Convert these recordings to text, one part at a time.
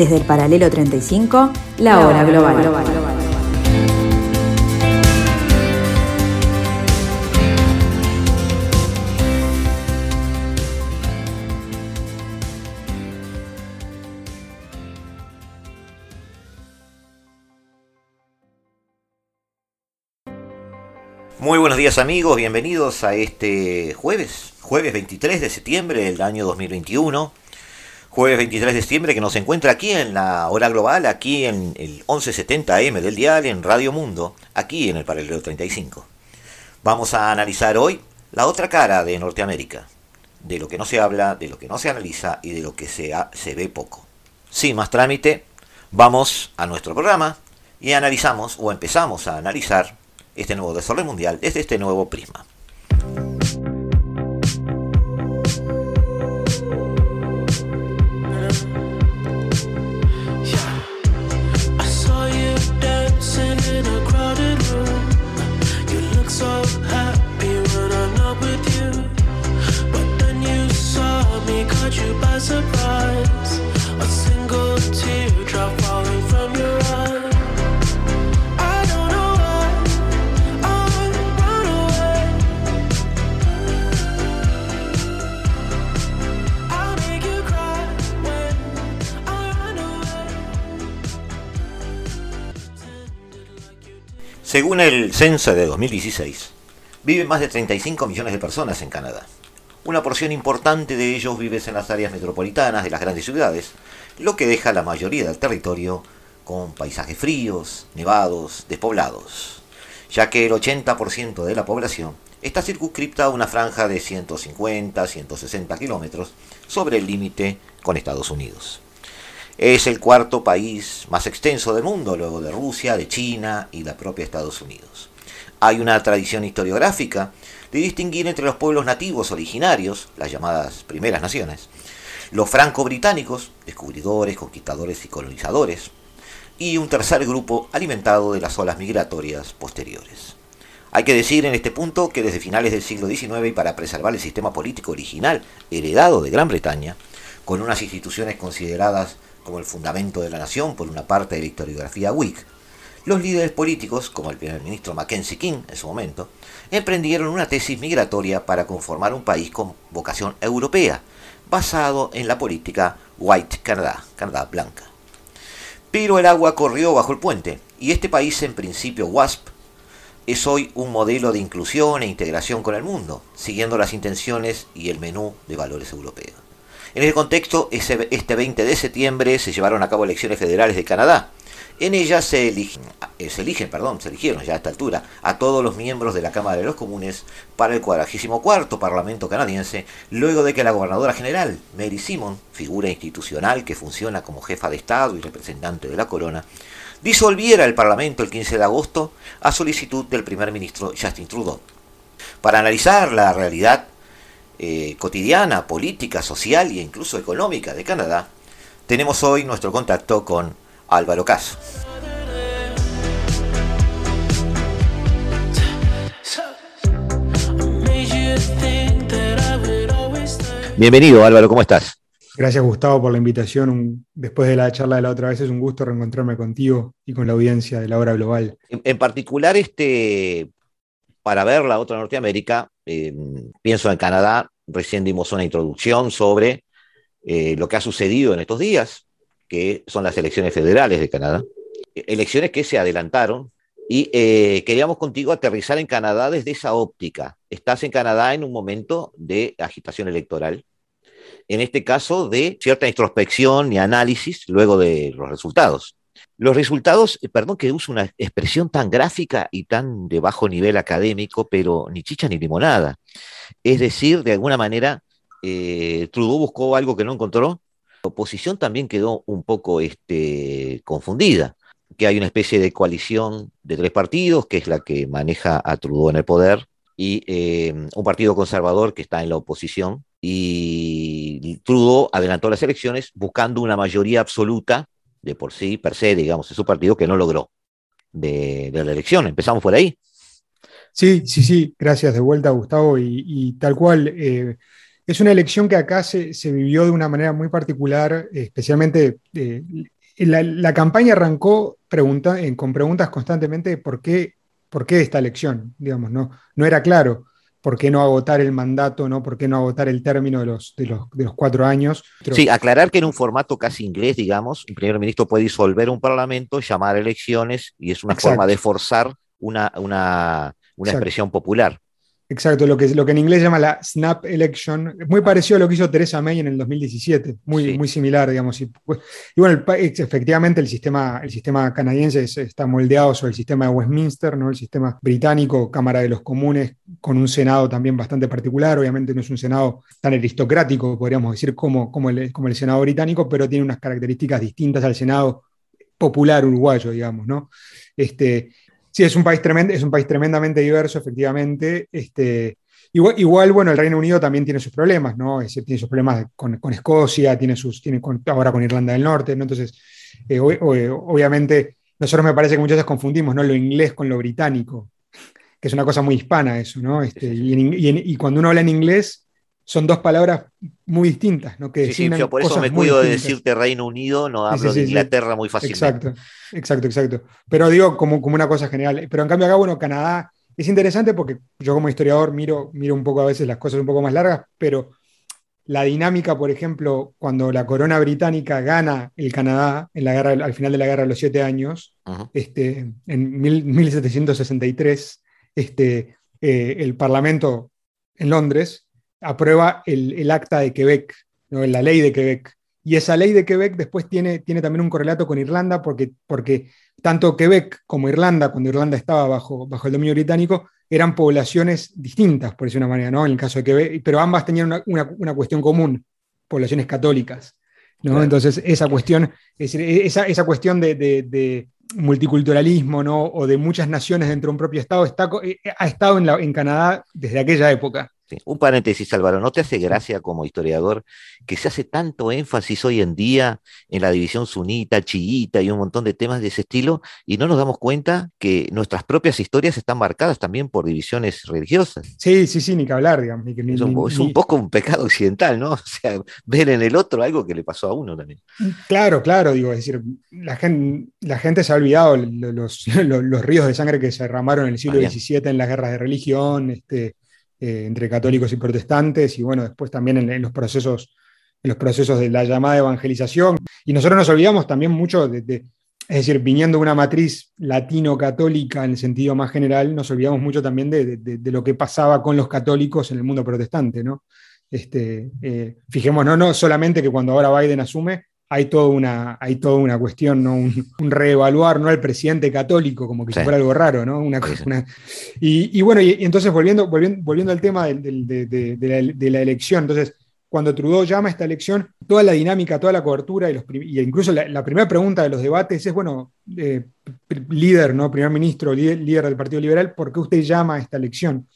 Desde el paralelo 35, la, hora global. Muy buenos días amigos, bienvenidos a este jueves, jueves 23 de septiembre del año 2021 jueves 23 de septiembre, que nos encuentra aquí en la hora global, aquí en el 1170 AM del dial, en Radio Mundo, aquí en el paralelo 35. Vamos a analizar hoy la otra cara de Norteamérica, de lo que no se habla, de lo que no se analiza y de lo que se, se ve poco. Sin más trámite, vamos a nuestro programa y analizamos o empezamos a analizar este nuevo desorden mundial desde este nuevo prisma. Según el censo de 2016, viven más de 35 millones de personas en Canadá. Una porción importante de ellos vive en las áreas metropolitanas de las grandes ciudades, lo que deja la mayoría del territorio con paisajes fríos, nevados, despoblados, ya que el 80% de la población está circunscripta a una franja de 150-160 kilómetros sobre el límite con Estados Unidos. Es el cuarto país más extenso del mundo, luego de Rusia, de China y la propia Estados Unidos. Hay una tradición historiográfica de distinguir entre los pueblos nativos originarios, las llamadas primeras naciones, los franco-británicos, descubridores, conquistadores y colonizadores, y un tercer grupo alimentado de las olas migratorias posteriores. Hay que decir en este punto que desde finales del siglo XIX y para preservar el sistema político original heredado de Gran Bretaña, con unas instituciones consideradas como el fundamento de la nación por una parte de la historiografía Whig, los líderes políticos, como el primer ministro Mackenzie King en su momento, emprendieron una tesis migratoria para conformar un país con vocación europea, basado en la política White Canada, Canadá blanca. Pero el agua corrió bajo el puente, y este país en principio WASP es hoy un modelo de inclusión e integración con el mundo, siguiendo las intenciones y el menú de valores europeos. En ese contexto, este 20 de septiembre se llevaron a cabo elecciones federales de Canadá. En ellas se eligen, eh, se eligen, perdón, se eligieron ya a esta altura a todos los miembros de la Cámara de los Comunes para el 44 Parlamento canadiense, luego de que la gobernadora general, Mary Simon, figura institucional que funciona como jefa de Estado y representante de la corona, disolviera el Parlamento el 15 de agosto a solicitud del primer ministro Justin Trudeau. Para analizar la realidad eh, cotidiana, política, social e incluso económica de Canadá, tenemos hoy nuestro contacto con Álvaro Caso. Bienvenido Álvaro, ¿cómo estás? Gracias Gustavo por la invitación. después de la charla de la otra vez es un gusto reencontrarme contigo y con la audiencia de la hora global. En, particular, este, para ver la otra Norteamérica, eh, pienso en Canadá, recién dimos una introducción sobre eh, lo que ha sucedido en estos días, que son las elecciones federales de Canadá, elecciones que se adelantaron y eh, queríamos contigo aterrizar en Canadá desde esa óptica. Estás en Canadá en un momento de agitación electoral, en este caso de cierta introspección y análisis luego de los resultados. Los resultados, eh, perdón que uso una expresión tan gráfica y tan de bajo nivel académico, pero ni chicha ni limonada. Es decir, de alguna manera, eh, Trudeau buscó algo que no encontró. La oposición también quedó un poco este, confundida, que hay una especie de coalición de tres partidos, que es la que maneja a Trudeau en el poder, y eh, un partido conservador que está en la oposición. Y Trudeau adelantó las elecciones buscando una mayoría absoluta de por sí, per se, digamos, es su partido que no logró de, la elección. Empezamos por ahí. Sí, sí, sí, gracias de vuelta, Gustavo. Y, tal cual, eh, es una elección que acá se, vivió de una manera muy particular, especialmente eh, la, campaña arrancó con preguntas constantemente por qué, por qué esta elección, digamos, no, no era claro por qué no agotar el mandato, ¿no? ¿Por qué no agotar el término de los, de los, de los cuatro años? Sí, aclarar que en un formato casi inglés, digamos, un primer ministro puede disolver un parlamento, llamar elecciones y es una forma de forzar una, una, una expresión popular. Exacto, lo que, lo que en inglés llama la snap election, muy parecido a lo que hizo Teresa May en el 2017, muy, muy similar, digamos. Y, bueno, efectivamente el sistema, el sistema canadiense está moldeado sobre el sistema de Westminster, ¿no? el sistema británico, Cámara de los Comunes, con un Senado también bastante particular, obviamente no es un Senado tan aristocrático, podríamos decir, como, como, el, como el Senado británico, pero tiene unas características distintas al Senado popular uruguayo, digamos, ¿no? Este, Sí, es un país, tremendo, es un país tremendamente diverso, efectivamente. Este, igual, bueno, el Reino Unido también tiene sus problemas, ¿no? tiene sus problemas con, Escocia, tiene sus, tiene ahora con Irlanda del Norte, ¿no? Entonces, eh, obviamente, nosotros me parece que muchas veces confundimos, ¿no? Lo inglés con lo británico, que es una cosa muy hispana eso, ¿no? Este, y, cuando uno habla en inglés, son dos palabras muy distintas, ¿no? Que sí, por eso me cuido de decirte Reino Unido, no hablo de Inglaterra muy fácilmente. Exacto, exacto, exacto. Pero digo como, como una cosa general. Pero en cambio acá, bueno, Canadá es interesante porque yo como historiador miro, miro un poco a veces las cosas un poco más largas, pero la dinámica, por ejemplo, cuando la corona británica gana el Canadá en la guerra, al final de la guerra de los siete años, este, en 1763, este, eh, el Parlamento en Londres aprueba el, acta de Quebec, ¿no? la ley de Quebec. Y esa ley de Quebec después tiene, tiene también un correlato con Irlanda, porque, porque tanto Quebec como Irlanda, cuando Irlanda estaba bajo, bajo el dominio británico, eran poblaciones distintas, por decir una manera, ¿no? En el caso de Quebec, pero ambas tenían una, cuestión común, poblaciones católicas. ¿no? Entonces, esa cuestión, es esa, esa cuestión de, multiculturalismo ¿no? o de muchas naciones dentro de un propio Estado está, eh, ha estado en, la, en Canadá desde aquella época. Un paréntesis, Álvaro, ¿no te hace gracia como historiador que se hace tanto énfasis hoy en día en la división sunita, chiita y un montón de temas de ese estilo y no nos damos cuenta que nuestras propias historias están marcadas también por divisiones religiosas? Sí, sí, sí, ni que hablar, digamos. es, un, poco un pecado occidental, ¿no? O sea, ver en el otro algo que le pasó a uno también. Claro, claro, digo, es decir, la gente, la gente se ha olvidado los, los, ríos de sangre que se derramaron en el siglo XVII en las guerras de religión, este, eh, entre católicos y protestantes, y bueno, después también en, los procesos, en los procesos de la llamada evangelización. Y nosotros nos olvidamos también mucho de, es decir, viniendo de una matriz latino-católica en el sentido más general, nos olvidamos mucho también de, lo que pasaba con los católicos en el mundo protestante, ¿no? Este, eh, fijémonos, no solamente que cuando ahora Biden asume, hay toda una, hay toda una cuestión, ¿no? un, reevaluar ¿no? al presidente católico, como que si fuera algo raro, ¿no? Una, y, bueno, y, entonces volviendo, volviendo, volviendo al tema de, la, elección, entonces, cuando Trudeau llama a esta elección, toda la dinámica, toda la cobertura, y, los, incluso la, primera pregunta de los debates es, bueno, eh, líder, ¿no? Primer ministro, líder, del Partido Liberal, ¿por qué usted llama a esta elección?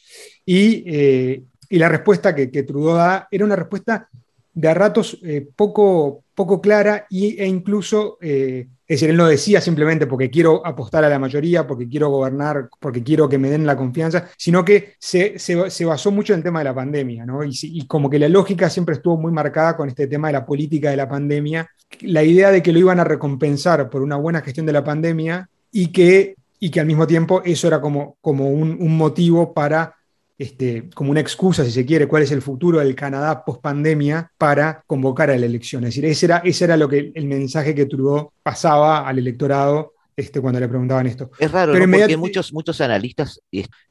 Y, eh, la respuesta que, que Trudeau da era una respuesta de a ratos eh, poco, poco clara y, e incluso, eh, es decir, él no decía simplemente porque quiero apostar a la mayoría, porque quiero gobernar, porque quiero que me den la confianza, sino que se, basó mucho en el tema de la pandemia, ¿no? Y, como que la lógica siempre estuvo muy marcada con este tema de la política de la pandemia, la idea de que lo iban a recompensar por una buena gestión de la pandemia y que, y que al mismo tiempo eso era como, como un motivo para este, como una excusa, si se quiere, cuál es el futuro del Canadá post pandemia para convocar a la elección. Es decir, ese era, ese era lo que, el mensaje que Trudeau pasaba al electorado este, cuando le preguntaban esto. Es raro, porque muchos, muchos analistas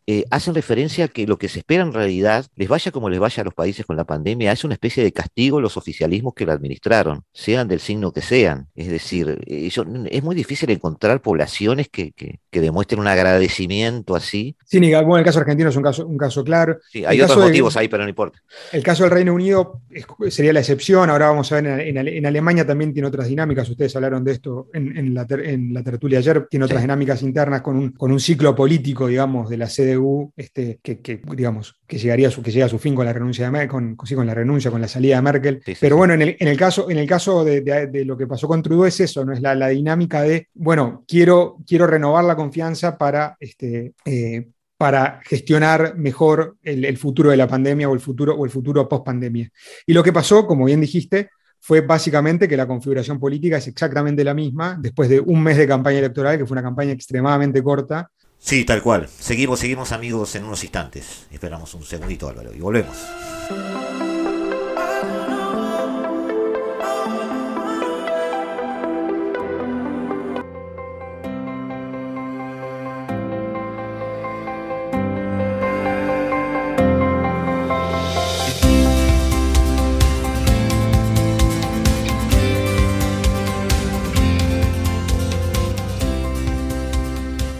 eh, hacen referencia a que lo que se espera en realidad, les vaya como les vaya a los países con la pandemia, es una especie de castigo a los oficialismos que la administraron, sean del signo que sean. Es decir, es muy difícil encontrar poblaciones que, demuestren un agradecimiento así. Sí, bueno, el caso argentino es un caso, un caso claro. Sí, hay otros motivos ahí, pero no importa. El caso del Reino Unido sería la excepción, ahora vamos a ver, en, Alemania también tiene otras dinámicas, ustedes hablaron de esto en, la, en la tertulia ayer, tiene otras dinámicas internas con un, con un ciclo político, digamos, de la CDU, este, que, digamos, que, llegaría a su, que llega a su fin con la renuncia de con, con la renuncia, con la salida de Merkel. Pero bueno, en el, en el, caso, en el caso de, de, lo que pasó con Trudeau es eso, ¿no? Es la, la dinámica de, bueno, quiero, quiero renovar la confianza para, este, eh, para gestionar mejor el, futuro de la pandemia o el futuro, o el futuro post pandemia. Y lo que pasó, como bien dijiste, fue básicamente que la configuración política es exactamente la misma, después de un mes de campaña electoral, que fue una campaña extremadamente corta. Sí, tal cual. Seguimos, seguimos amigos en unos instantes. Esperamos un segundito, Álvaro, y volvemos.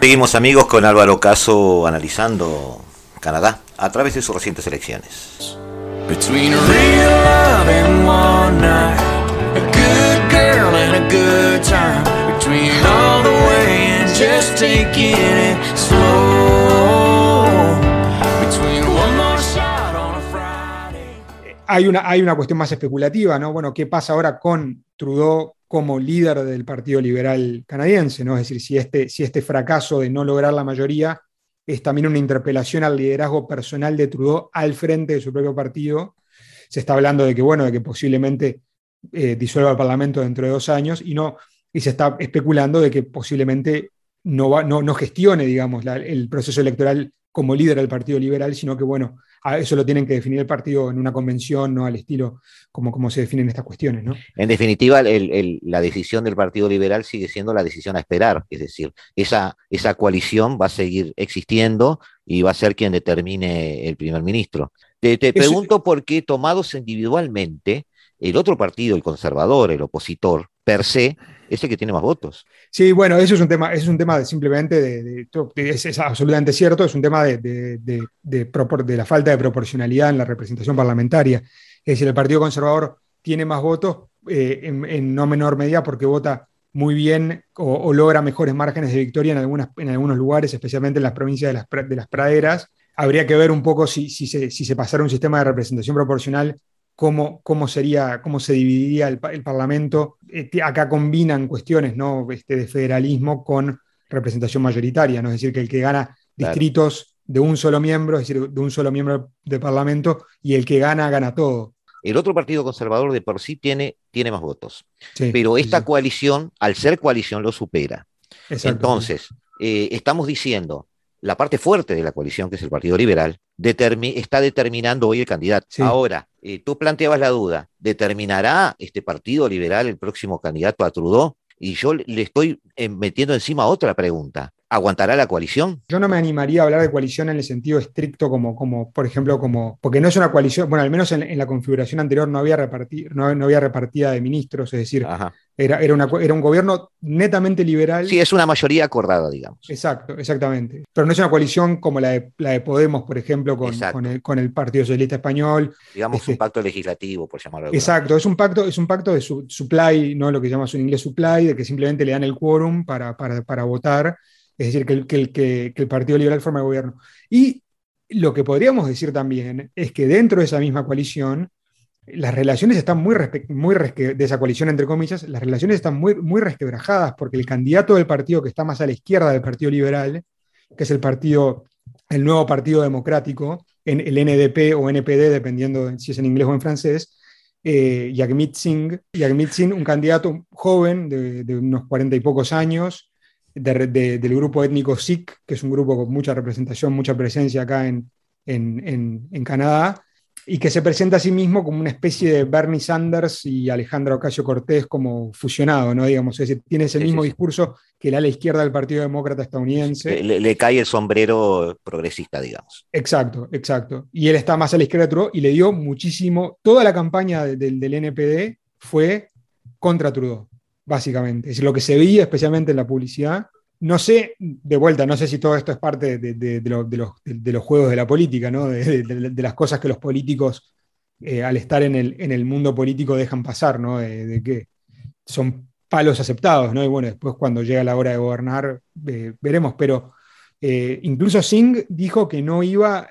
Seguimos amigos con Álvaro Caso analizando Canadá a través de sus recientes elecciones. Hay una, hay una cuestión más especulativa, ¿no? Bueno, ¿qué pasa ahora con Trudeau como líder del Partido Liberal canadiense, ¿no? Es decir, si este, si este fracaso de no lograr la mayoría es también una interpelación al liderazgo personal de Trudeau al frente de su propio partido. Se está hablando de que, bueno, de que posiblemente eh, disuelva el Parlamento dentro de dos años y, no, y se está especulando de que posiblemente no, no, no gestione, digamos, el proceso electoral como líder del Partido Liberal, sino que, bueno, eso lo tienen que definir el partido en una convención, no al estilo como, como se definen estas cuestiones. ¿no? En definitiva, la decisión del Partido Liberal sigue siendo la decisión a esperar, es decir, esa, esa coalición va a seguir existiendo y va a ser quien determine el primer ministro. Te, pregunto por qué, tomados individualmente, el otro partido, el conservador, el opositor, per se, es el que tiene más votos. Sí, bueno, eso es un tema, es un tema de simplemente de, es, absolutamente cierto, es un tema de, de, la falta de proporcionalidad en la representación parlamentaria. Es decir, el Partido Conservador tiene más votos eh, en, no menor medida porque vota muy bien o, logra mejores márgenes de victoria en, algunas, en algunos lugares, especialmente en las provincias de las, de las praderas. Habría que ver un poco si, si, se, si se pasara un sistema de representación proporcional cómo, cómo, sería, cómo se dividiría el, Parlamento. Este, acá combinan cuestiones ¿no? este, de federalismo con representación mayoritaria, ¿no? es decir, que el que gana distritos de un solo miembro, es decir, de un solo miembro del Parlamento, y el que gana, gana todo. El otro partido conservador de por sí tiene, tiene más votos, pero esta coalición, al ser coalición, lo supera. Entonces, eh, estamos diciendo, la parte fuerte de la coalición, que es el Partido Liberal, está determinando hoy el candidato. Ahora, eh, tú planteabas la duda, ¿determinará este Partido Liberal el próximo candidato a Trudeau? Y yo le estoy eh, metiendo encima otra pregunta. ¿Aguantará la coalición? Yo no me animaría a hablar de coalición en el sentido estricto como, como por ejemplo, como, porque no es una coalición, bueno, al menos en, la configuración anterior no había, repartir, no, había repartida de ministros, es decir, era, era, una, era, un gobierno netamente liberal. Sí, es una mayoría acordada, digamos. Exacto, exactamente. Pero no es una coalición como la de, la de Podemos, por ejemplo, con, con, el, Partido Socialista Español. Digamos un este pacto legislativo, por llamarlo Exacto, es un pacto, es un pacto de supply, ¿no? lo que llamas en inglés supply, de que simplemente le dan el quórum para, para, para votar es decir, que el, que, el, Partido Liberal forma el gobierno. Y lo que podríamos decir también es que dentro de esa misma coalición, las relaciones están muy, muy de esa coalición, entre comillas, las relaciones están muy, muy resquebrajadas porque el candidato del partido que está más a la izquierda del Partido Liberal, que es el partido, el nuevo Partido Democrático, en el NDP o NPD, dependiendo si es en inglés o en francés, eh, Yagmit Singh, Singh, un candidato joven de, de unos cuarenta y pocos años, del grupo étnico Sikh, que es un grupo con mucha representación, mucha presencia acá en, en, Canadá, y que se presenta a sí mismo como una especie de Bernie Sanders y Alejandro Ocasio Cortés como fusionado, ¿no? Digamos, es decir, tiene ese mismo discurso que la ala izquierda del Partido Demócrata estadounidense. Le, cae el sombrero progresista, digamos. Exacto, exacto. Y él está más a la izquierda de Trudeau y le dio muchísimo. Toda la campaña del NPD fue contra Trudeau, básicamente. Es decir, lo que se veía especialmente en la publicidad. No sé, de vuelta, no sé si todo esto es parte de, los, juegos de la política, ¿no? de, las cosas que los políticos, eh, al estar en el, mundo político, dejan pasar, ¿no? de, que son palos aceptados, ¿no? Y bueno, después cuando llega la hora de gobernar, veremos, pero eh, incluso Singh dijo que no iba,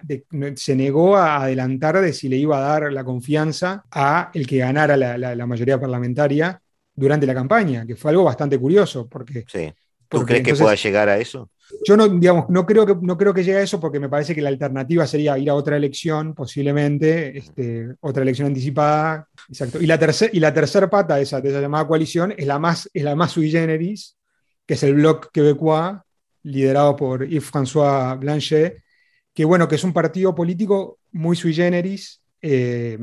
se negó a adelantar de si le iba a dar la confianza a el que ganara la, mayoría parlamentaria durante la campaña, que fue algo bastante curioso, porque... Sí. ¿Tú crees que pueda llegar a eso? Yo no, digamos, no creo, que, no creo que llegue a eso porque me parece que la alternativa sería ir a otra elección, posiblemente, este, otra elección anticipada. Exacto. Y la, tercera y la tercera pata de esa, de esa llamada coalición es la, más, es la más sui generis, que es el Bloc Québécois, liderado por Yves-François Blanchet, que bueno, que es un partido político muy sui generis, eh,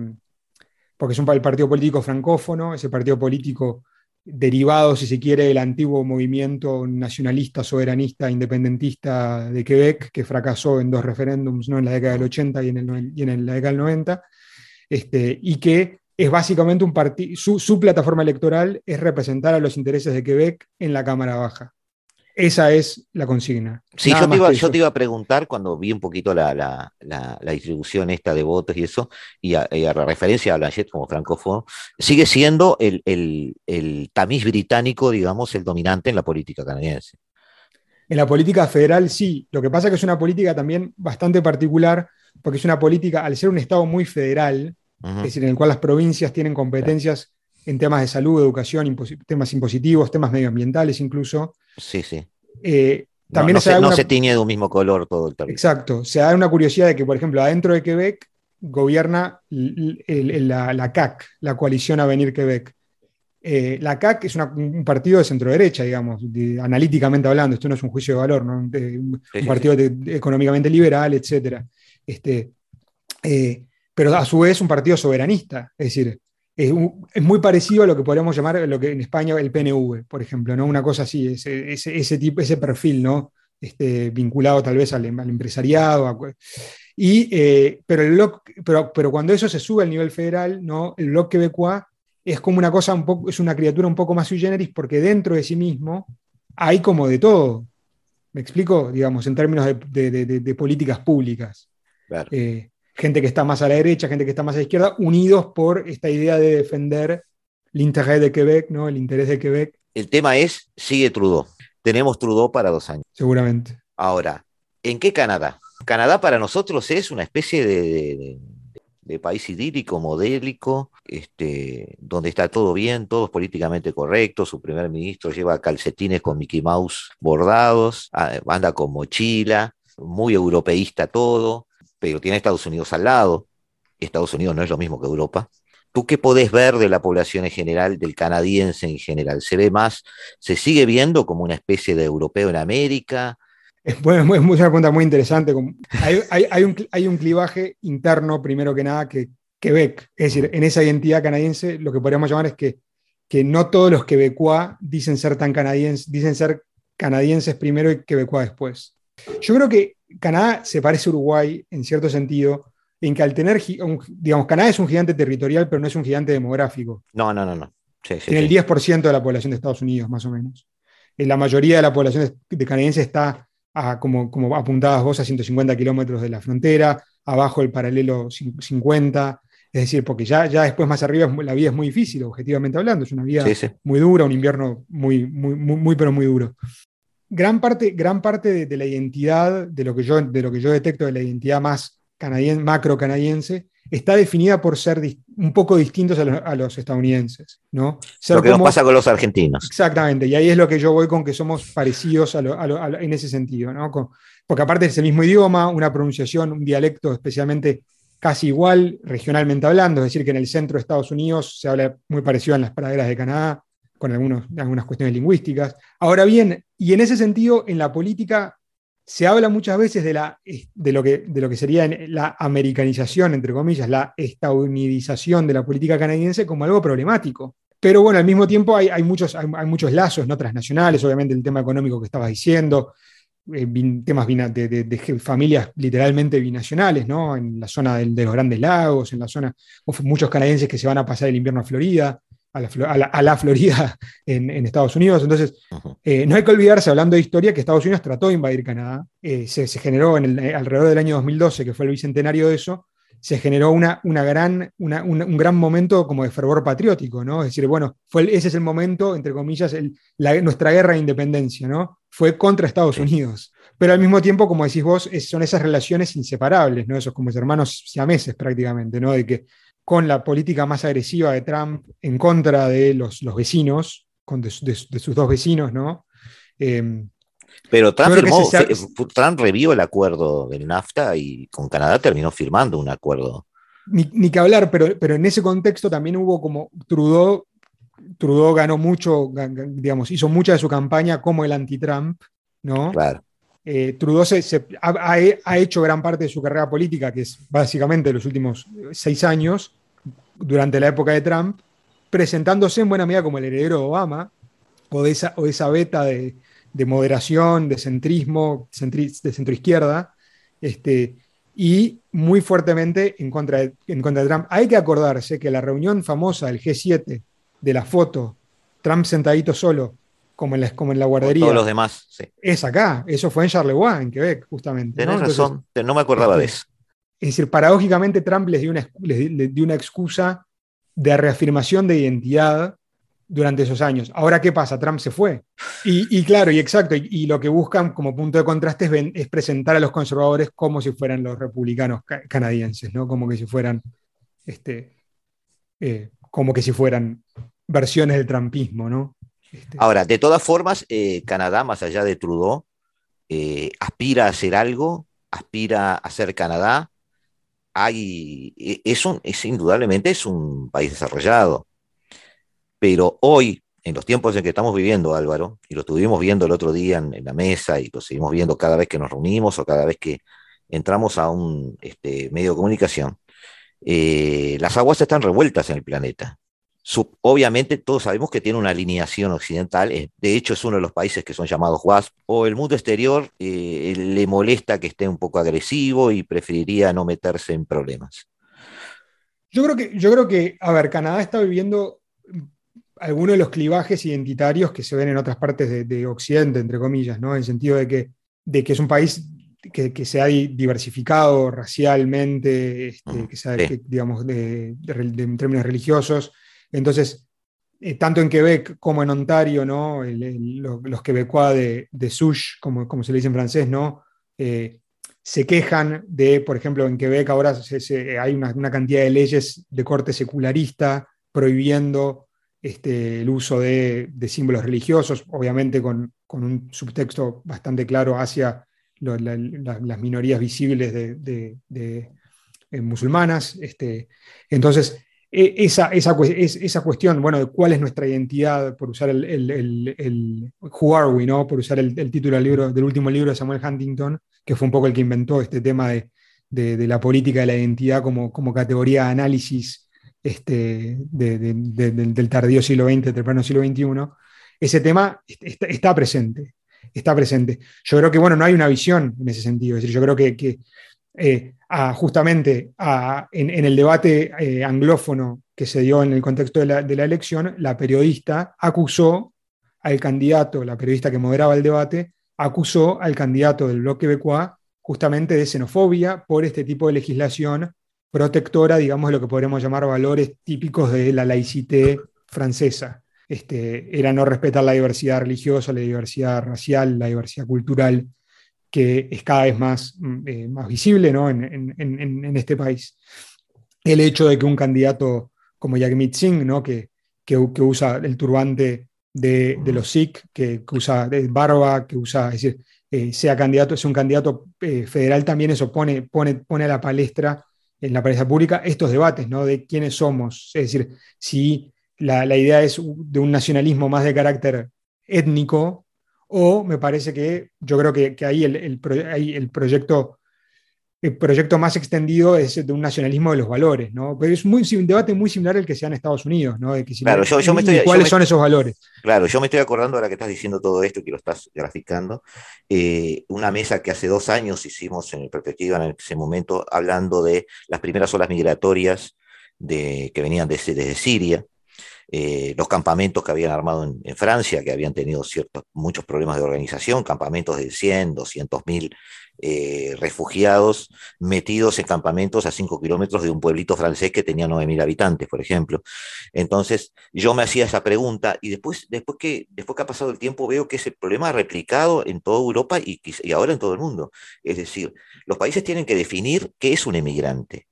porque es un el partido político francófono, ese partido político derivado, si se quiere, del antiguo movimiento nacionalista, soberanista, independentista de Quebec, que fracasó en dos referéndums, ¿no? en la década del 80 y en, el, y en la década del 90, este, y que es básicamente un partido, su, su, plataforma electoral es representar a los intereses de Quebec en la Cámara Baja. Esa es la consigna. Sí, yo te, iba, yo te, iba, a preguntar cuando vi un poquito la, la, la, distribución esta de votos y eso, y a, la referencia a Blanchet como francófono, sigue siendo el, el, el, tamiz británico, digamos, el dominante en la política canadiense. En la política federal sí, lo que pasa es que es una política también bastante particular, porque es una política, al ser un Estado muy federal, es decir, en el cual las provincias tienen competencias en temas de salud, educación, temas impositivos, temas medioambientales incluso. Sí, sí. Eh, también no, se, no se, tiñe de un mismo color todo el territorio. Exacto. Se da una curiosidad de que, por ejemplo, adentro de Quebec gobierna la, CAC, la Coalición Avenir Quebec. Eh, la CAC es un partido de centro derecha, digamos, analíticamente hablando, esto no es un juicio de valor, ¿no? un partido económicamente liberal, etc. Este, eh, pero a su vez un partido soberanista, es decir, es, muy parecido a lo que podríamos llamar lo que en España el PNV, por ejemplo, ¿no? Una cosa así, ese, ese, tipo, ese perfil, ¿no? Este, vinculado tal vez al, empresariado. y, eh, pero, el pero, pero, cuando eso se sube al nivel federal, ¿no? el bloque quebecois es como una cosa un poco, es una criatura un poco más sui generis porque dentro de sí mismo hay como de todo. ¿Me explico? Digamos, en términos de, políticas públicas. Claro. Eh, gente que está más a la derecha, gente que está más a la izquierda, unidos por esta idea de defender el interés de Quebec, ¿no? el interés de Quebec. El tema es, sigue Trudeau. Tenemos Trudeau para dos años. Seguramente. Ahora, ¿en qué Canadá? Canadá para nosotros es una especie de, país idílico, modélico, este, donde está todo bien, todo es políticamente correcto, su primer ministro lleva calcetines con Mickey Mouse bordados, ah, anda con mochila, muy europeísta todo, pero tiene Estados Unidos al lado. Estados Unidos no es lo mismo que Europa. ¿Tú qué podés ver de la población en general, del canadiense en general? ¿Se ve más, se sigue viendo como una especie de europeo en América? Es, bueno, es una pregunta muy interesante. Hay, un, clivaje interno, primero que nada, que Quebec. Es decir, en esa identidad canadiense, lo que podríamos llamar es que, no todos los quebecois dicen ser tan canadienses, dicen ser canadienses primero y quebecois después. Yo creo que Canadá se parece a Uruguay en cierto sentido, en que al tener, digamos, Canadá es un gigante territorial, pero no es un gigante demográfico. No, no, no, no. Tiene el 10% de la población de Estados Unidos, más o menos. La mayoría de la población de canadiense está a, como, como apuntadas vos a 150 kilómetros de la frontera, abajo el paralelo 50, es decir, porque ya, ya después más arriba la vida es muy difícil, objetivamente hablando, es una vida muy dura, un invierno muy, muy, muy, muy, pero muy duro gran parte, gran parte de, la identidad, de lo, que yo, de lo que yo detecto de la identidad más macro canadiense, está definida por ser un poco distintos a los, estadounidenses. ¿no? lo que nos pasa con los argentinos. Exactamente, y ahí es lo que yo voy con que somos parecidos en ese sentido. ¿no? porque aparte es el mismo idioma, una pronunciación, un dialecto especialmente casi igual regionalmente hablando, es decir, que en el centro de Estados Unidos se habla muy parecido en las praderas de Canadá, con algunos, algunas cuestiones lingüísticas. Ahora bien, y en ese sentido, en la política se habla muchas veces de, la, de, lo, que, de lo que sería la americanización, entre comillas, la estadounidización de la política canadiense como algo problemático. Pero bueno, al mismo tiempo hay, muchos, hay, muchos lazos no transnacionales, obviamente el tema económico que estabas diciendo, eh, temas de, familias literalmente binacionales, ¿no? En la zona de los Grandes Lagos, en la zona, muchos canadienses que se van a pasar el invierno a Florida a la, Florida en, Estados Unidos. Entonces, eh, no hay que olvidarse, hablando de historia, que Estados Unidos trató de invadir Canadá. Eh, se, generó en el, eh, alrededor del año 2012, que fue el bicentenario de eso, se generó una, una gran, un gran momento como de fervor patriótico, ¿no? Es decir, bueno, fue ese es el momento, entre comillas, nuestra guerra de independencia, ¿no? Fue contra Estados Unidos. Pero al mismo tiempo, como decís vos, son esas relaciones inseparables, ¿no? Esos como hermanos siameses prácticamente, ¿no? De que con la política más agresiva de Trump en contra de los, los vecinos, con de, sus dos vecinos, ¿no? Em, pero Trump, Trump revió el acuerdo del NAFTA y con Canadá terminó firmando un acuerdo. Ni, que hablar, pero, pero en ese contexto también hubo como Trudeau, Trudeau ganó mucho, digamos, hizo mucha de su campaña como el anti-Trump, ¿no? Claro. Eh, Trudeau se, ha, hecho gran parte de su carrera política, que es básicamente los últimos seis años, durante la época de Trump, presentándose en buena medida como el heredero de Obama, o de esa, o esa beta de, moderación, de centrismo, de centroizquierda, este, y muy fuertemente en contra, de, en contra de Trump. Hay que acordarse que la reunión famosa del G7 de la foto, Trump sentadito solo, como en la, como en la guardería. todos los demás, sí. Es acá, eso fue en Charleroi, en Quebec, justamente. Tenés razón, no me acordaba de este, eso. Es decir, paradójicamente Trump les dio, una, les dio una excusa de reafirmación de identidad durante esos años. Ahora, ¿qué pasa? Trump se fue. Y, claro, y exacto, y, lo que buscan como punto de contraste es, es, presentar a los conservadores como si fueran los republicanos canadienses, ¿no? Como que si fueran, este, eh, como que si fueran versiones del trumpismo, ¿no? Este, Ahora, de todas formas, eh, Canadá, más allá de Trudeau, eh, aspira a hacer algo, aspira a ser Canadá. Hay, e, es, es indudablemente es un país desarrollado. Pero hoy, en los tiempos en que estamos viviendo, Álvaro, y lo estuvimos viendo el otro día en, la mesa y lo seguimos viendo cada vez que nos reunimos o cada vez que entramos a un este, medio de comunicación, eh, las aguas están revueltas en el planeta obviamente todos sabemos que tiene una alineación occidental, eh, de hecho es uno de los países que son llamados WASP, o el mundo exterior eh, le molesta que esté un poco agresivo y preferiría no meterse en problemas. Yo creo que, yo creo que a ver, Canadá está viviendo algunos de los clivajes identitarios que se ven en otras partes de, Occidente, entre comillas, ¿no? En el sentido de que, de que es un país que, se ha diversificado racialmente, este, que, se digamos, de, en términos religiosos, entonces, eh, tanto en Quebec como en Ontario, los, quebecois de, de Souche, como, se le dice en francés. Eh, se quejan de, por ejemplo, en Quebec ahora hay una, cantidad de leyes de corte secularista prohibiendo este, el uso de, símbolos religiosos, obviamente con, un subtexto bastante claro hacia las minorías visibles de, eh, musulmanas. Este, entonces, esa, esa, esa, cuestión, bueno, de cuál es nuestra identidad, por usar el, el, Who Are We, ¿no? por usar el, título del, libro, del último libro de Samuel Huntington, que fue un poco el que inventó este tema de, de, la política de la identidad como, como categoría de análisis este, del tardío siglo XX, temprano siglo XXI, ese tema está, está, presente, está presente. Yo creo que, bueno, no hay una visión en ese sentido, es decir, yo creo que, que eh, justamente en, el debate eh, anglófono que se dio en el contexto de la, elección, la periodista acusó al candidato, la periodista que moderaba el debate, acusó al candidato del bloque quebecois justamente de xenofobia por este tipo de legislación protectora, digamos, de lo que podríamos llamar valores típicos de la laicité francesa. Este, era no respetar la diversidad religiosa, la diversidad racial, la diversidad cultural que es cada vez más, mm, eh, más visible ¿no? en, este país. El hecho de que un candidato como Jagmeet Singh, ¿no? que, que, usa el turbante de, los Sikh, que, usa barba, que usa, es decir, eh, sea candidato, es un candidato eh, federal, también eso pone, pone, pone a la palestra, en la palestra pública, estos debates, ¿no? De quiénes somos. Es decir, si la, la idea es de un nacionalismo más de carácter étnico, o me parece que yo creo que, ahí el, el, proyecto el proyecto más extendido es de un nacionalismo de los valores, ¿no? Pero es muy, un debate muy similar al que se da en Estados Unidos, ¿no? claro, yo, me estoy, ¿Cuáles son esos valores? Claro, yo me estoy acordando ahora que estás diciendo todo esto que lo estás graficando, eh, una mesa que hace dos años hicimos en perspectiva en ese momento, hablando de las primeras olas migratorias de, que venían desde, desde Siria, eh, los campamentos que habían armado en, Francia, que habían tenido ciertos, muchos problemas de organización, campamentos de 100, 200 mil eh, refugiados metidos en campamentos a 5 kilómetros de un pueblito francés que tenía 9 mil habitantes, por ejemplo. Entonces, yo me hacía esa pregunta y después, después, que, después que ha pasado el tiempo veo que ese problema ha replicado en toda Europa y, y ahora en todo el mundo. Es decir, los países tienen que definir qué es un emigrante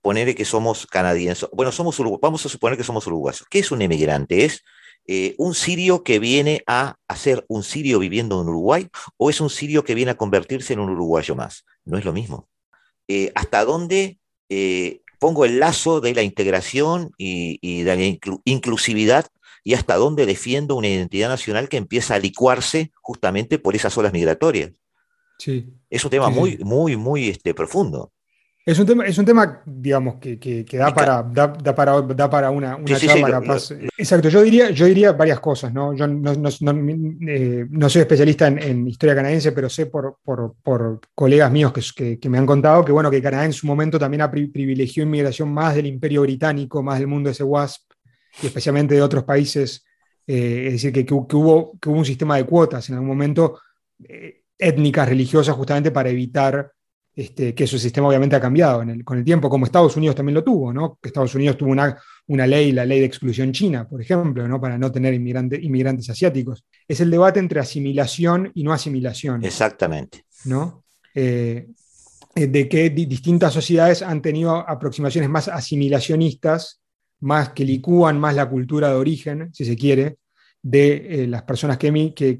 poner que somos canadienses, bueno, somos vamos a suponer que somos uruguayos. ¿Qué es un emigrante? ¿Es eh, un sirio que viene a hacer un sirio viviendo en Uruguay o es un sirio que viene a convertirse en un uruguayo más? No es lo mismo. Eh, ¿Hasta dónde eh, pongo el lazo de la integración y, de la inclusividad y hasta dónde defiendo una identidad nacional que empieza a licuarse justamente por esas olas migratorias? Sí. Es un tema muy, muy, muy este, profundo. Es un tema, es un tema digamos, que, que, da, para, da, para, da para una, una charla capaz. Exacto, yo diría, yo diría varias cosas, ¿no? Yo no, no, eh, no soy especialista en, en, historia canadiense, pero sé por, por, por colegas míos que, que, me han contado que, bueno, que Canadá en su momento también ha privilegiado inmigración más del imperio británico, más del mundo de ese WASP, y especialmente de otros países. Eh, es decir, que, que, hubo, que hubo un sistema de cuotas en algún momento eh, étnicas, religiosas, justamente para evitar este, que su sistema obviamente ha cambiado con el tiempo, como Estados Unidos también lo tuvo, ¿no? Estados Unidos tuvo una, una ley, la ley de exclusión china, por ejemplo, ¿no? para no tener inmigrantes asiáticos. Es el debate entre asimilación y no asimilación. Exactamente. ¿no? Eh, de que distintas sociedades han tenido aproximaciones más asimilacionistas, más que licúan más la cultura de origen, si se quiere, de eh, las personas que, que,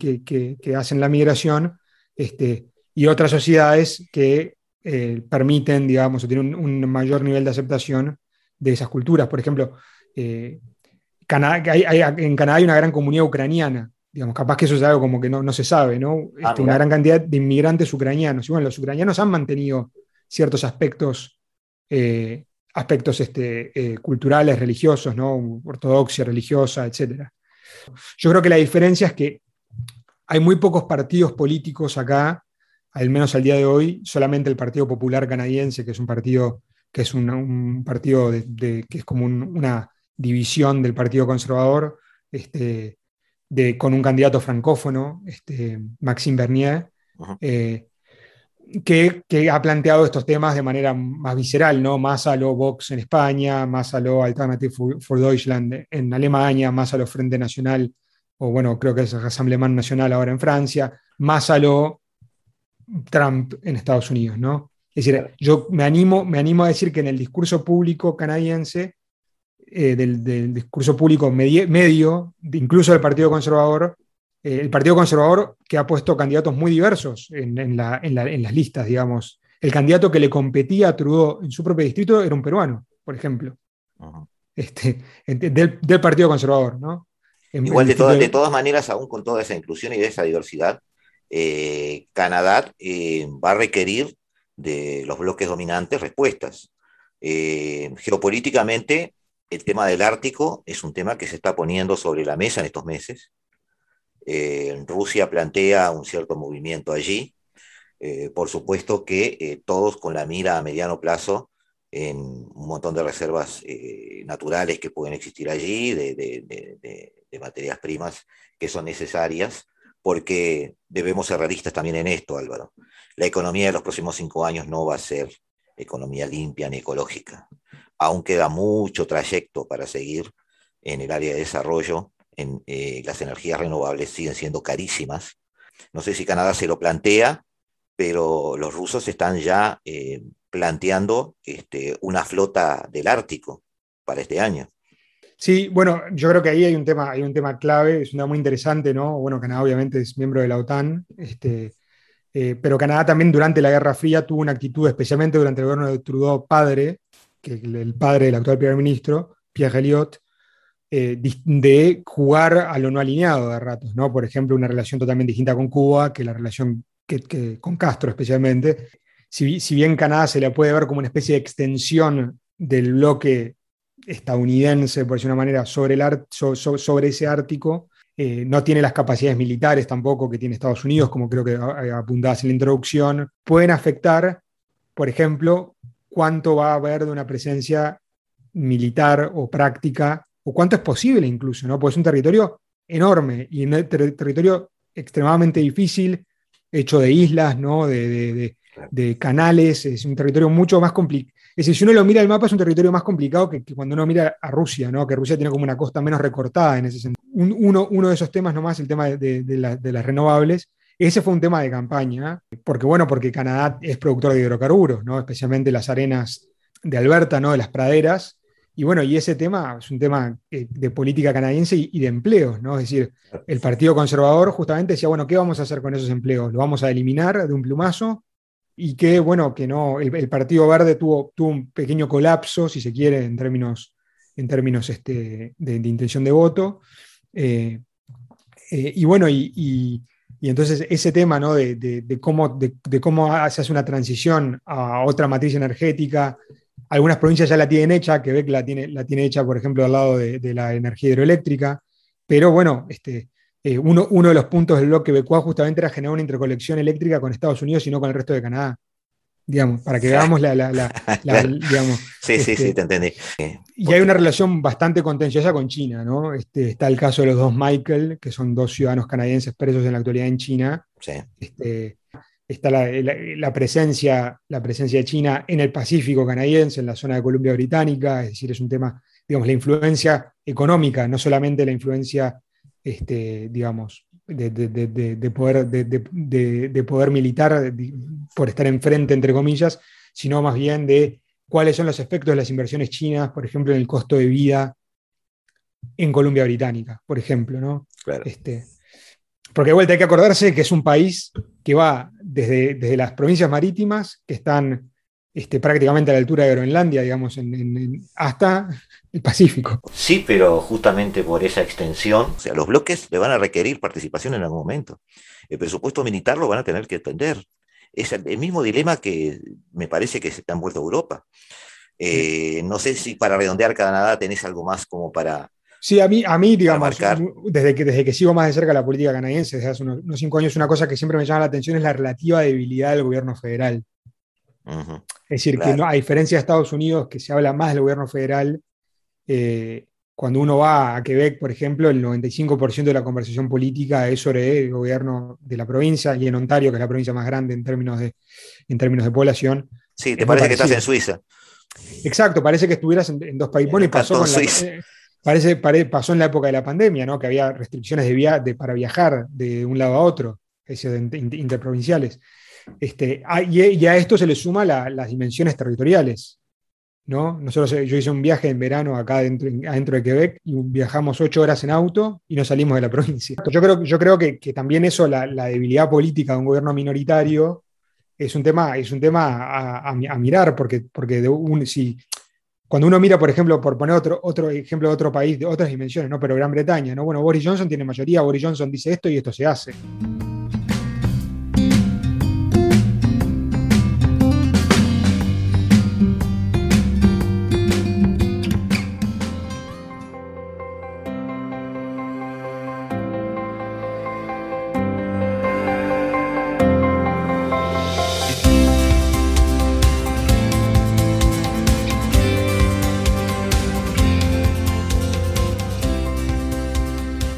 que, hacen la migración, este, y otras sociedades que eh, permiten, digamos, o tienen un, mayor nivel de aceptación de esas culturas. Por ejemplo, eh, en Canadá hay una gran comunidad ucraniana, digamos, capaz que eso es algo como que no, se sabe, ¿no? Ah, este, una gran cantidad de inmigrantes ucranianos. Y bueno, los ucranianos han mantenido ciertos aspectos, eh, aspectos este, culturales, religiosos, ¿no? Ortodoxia religiosa, etc. Yo creo que la diferencia es que hay muy pocos partidos políticos acá al menos al día de hoy, solamente el Partido Popular Canadiense, que es un partido que es un, partido de, que es como una división del Partido Conservador, este, de, con un candidato francófono, este, Maxime Bernier, eh, que, ha planteado estos temas de manera más visceral, ¿no? más a lo Vox en España, más a lo Alternative for Deutschland en Alemania, más a lo Frente Nacional, o bueno, creo que es el Rassemblement Nacional ahora en Francia, más a lo Trump en Estados Unidos, ¿no? Es decir, yo me animo, me animo a decir que en el discurso público canadiense, eh, del, discurso público medio, incluso del Partido Conservador, eh, el Partido Conservador que ha puesto candidatos muy diversos en, las listas, digamos. El candidato que le competía a Trudeau en su propio distrito era un peruano, por ejemplo. este, del, Partido Conservador, ¿no? Igual, de, todas, de todas maneras, aún con toda esa inclusión y de esa diversidad, eh, Canadá eh, va a requerir de los bloques dominantes respuestas. Eh, geopolíticamente, el tema del Ártico es un tema que se está poniendo sobre la mesa en estos meses. Rusia plantea un cierto movimiento allí. por supuesto que todos con la mira a mediano plazo en un montón de reservas naturales que pueden existir allí, de materias primas que son necesarias porque debemos ser realistas también en esto, Álvaro. La economía de los próximos cinco años no va a ser economía limpia ni ecológica. Aún queda mucho trayecto para seguir en el área de desarrollo. Eh, las energías renovables siguen siendo carísimas. No sé si Canadá se lo plantea, pero los rusos están ya eh, planteando este, una flota del Ártico para este año. Sí, bueno, yo creo que ahí hay un tema, hay un tema clave, es un tema muy interesante, ¿no? Bueno, Canadá obviamente es miembro de la OTAN, este, eh, pero Canadá también durante la Guerra Fría tuvo una actitud, especialmente durante el gobierno de Trudeau padre, que el, padre del actual primer ministro, Pierre Elliott, eh, de jugar a lo no alineado de ratos, ¿no? Por ejemplo, una relación totalmente distinta con Cuba que la relación con Castro especialmente. Si, si, bien Canadá se le puede ver como una especie de extensión del bloque estadounidense, por decir una manera, sobre, el sobre ese Ártico, eh, no tiene las capacidades militares tampoco que tiene Estados Unidos, como creo que apuntabas en la introducción, pueden afectar, por ejemplo, cuánto va a haber de una presencia militar o práctica, o cuánto es posible incluso, ¿no? Porque es un territorio enorme y un territorio extremadamente difícil, hecho de islas, ¿no? de, de canales, es un territorio mucho más complicado es decir, si uno lo mira el mapa, es un territorio más complicado que, cuando uno mira a Rusia, ¿no? que Rusia tiene como una costa menos recortada en ese sentido. uno, uno, de esos temas nomás, el tema de, las renovables, ese fue un tema de campaña, porque bueno, porque Canadá es productor de hidrocarburos, ¿no? especialmente las arenas de Alberta, ¿no? de las praderas, y bueno, y ese tema es un tema eh, de política canadiense y, de empleos, ¿no? Es decir, el Partido Conservador justamente decía, bueno, ¿qué vamos a hacer con esos empleos? ¿Lo vamos a eliminar de un plumazo? Y que, bueno, que no, el, Partido Verde tuvo, tuvo, un pequeño colapso, si se quiere, en términos, en términos este, de, intención de voto. Eh, eh, y bueno, y, entonces ese tema ¿no? de, cómo, de, cómo se hace una transición a otra matriz energética, algunas provincias ya la tienen hecha, Quebec la tiene, la tiene hecha, por ejemplo, al lado de, la energía hidroeléctrica, pero bueno, este, eh, uno, uno, de los puntos del bloque BQA justamente era generar una interconexión eléctrica con Estados Unidos y no con el resto de Canadá. Digamos, para que veamos la, digamos, Sí, sí, sí, este, te entendí. Y hay una relación bastante contenciosa con China, ¿no? Este, está el caso de los dos Michael, que son dos ciudadanos canadienses presos en la actualidad en China. Sí. Este, está la, presencia, la presencia de China en el Pacífico canadiense, en la zona de Columbia Británica, es decir, es un tema, digamos, la influencia económica, no solamente la influencia este, digamos, de, poder, de, poder militar por estar enfrente, entre comillas, sino más bien de cuáles son los efectos de las inversiones chinas, por ejemplo, en el costo de vida en Colombia Británica, por ejemplo, ¿no? Este, porque de vuelta hay que acordarse que es un país que va desde, desde las provincias marítimas, que están este, prácticamente a la altura de Groenlandia, digamos, hasta el Pacífico. Sí, pero justamente por esa extensión, o sea, los bloques le van a requerir participación en algún momento. El presupuesto militar lo van a tener que atender. Es el, mismo dilema que me parece que se ha envuelto Europa. Eh, no sé si para redondear Canadá tenés algo más como para... Sí, a mí, a mí digamos, desde que, desde que sigo más de cerca la política canadiense, desde hace unos, unos cinco años, una cosa que siempre me llama la atención es la relativa debilidad del gobierno federal. Es decir, que no, a diferencia de Estados Unidos, que se habla más del gobierno federal, eh, cuando uno va a Quebec, por ejemplo, el 95% de la conversación política es sobre el gobierno de la provincia y en Ontario, que es la provincia más grande en términos de, en términos de población. Sí, te parece que estás en Suiza. Exacto, parece que estuvieras en, dos países. Bueno, y pasó, la, eh, parece, pasó en la época de la pandemia, ¿no? que había restricciones de de, para viajar de un lado a otro, es interprovinciales. Este, ah, y, a esto se le suma las dimensiones territoriales. ¿no? Nosotros, eh, yo hice un viaje en verano acá dentro, adentro de Quebec y viajamos ocho horas en auto y nos salimos de la provincia. Yo creo, yo creo que, también eso, la, debilidad política de un gobierno minoritario, es un tema, es un tema a, mirar, porque, porque de un, si, cuando uno mira, por ejemplo, por poner otro, otro ejemplo de otro país, de otras dimensiones, ¿no? pero Gran Bretaña, ¿no? bueno, Boris Johnson tiene mayoría, Boris Johnson dice esto y esto se hace.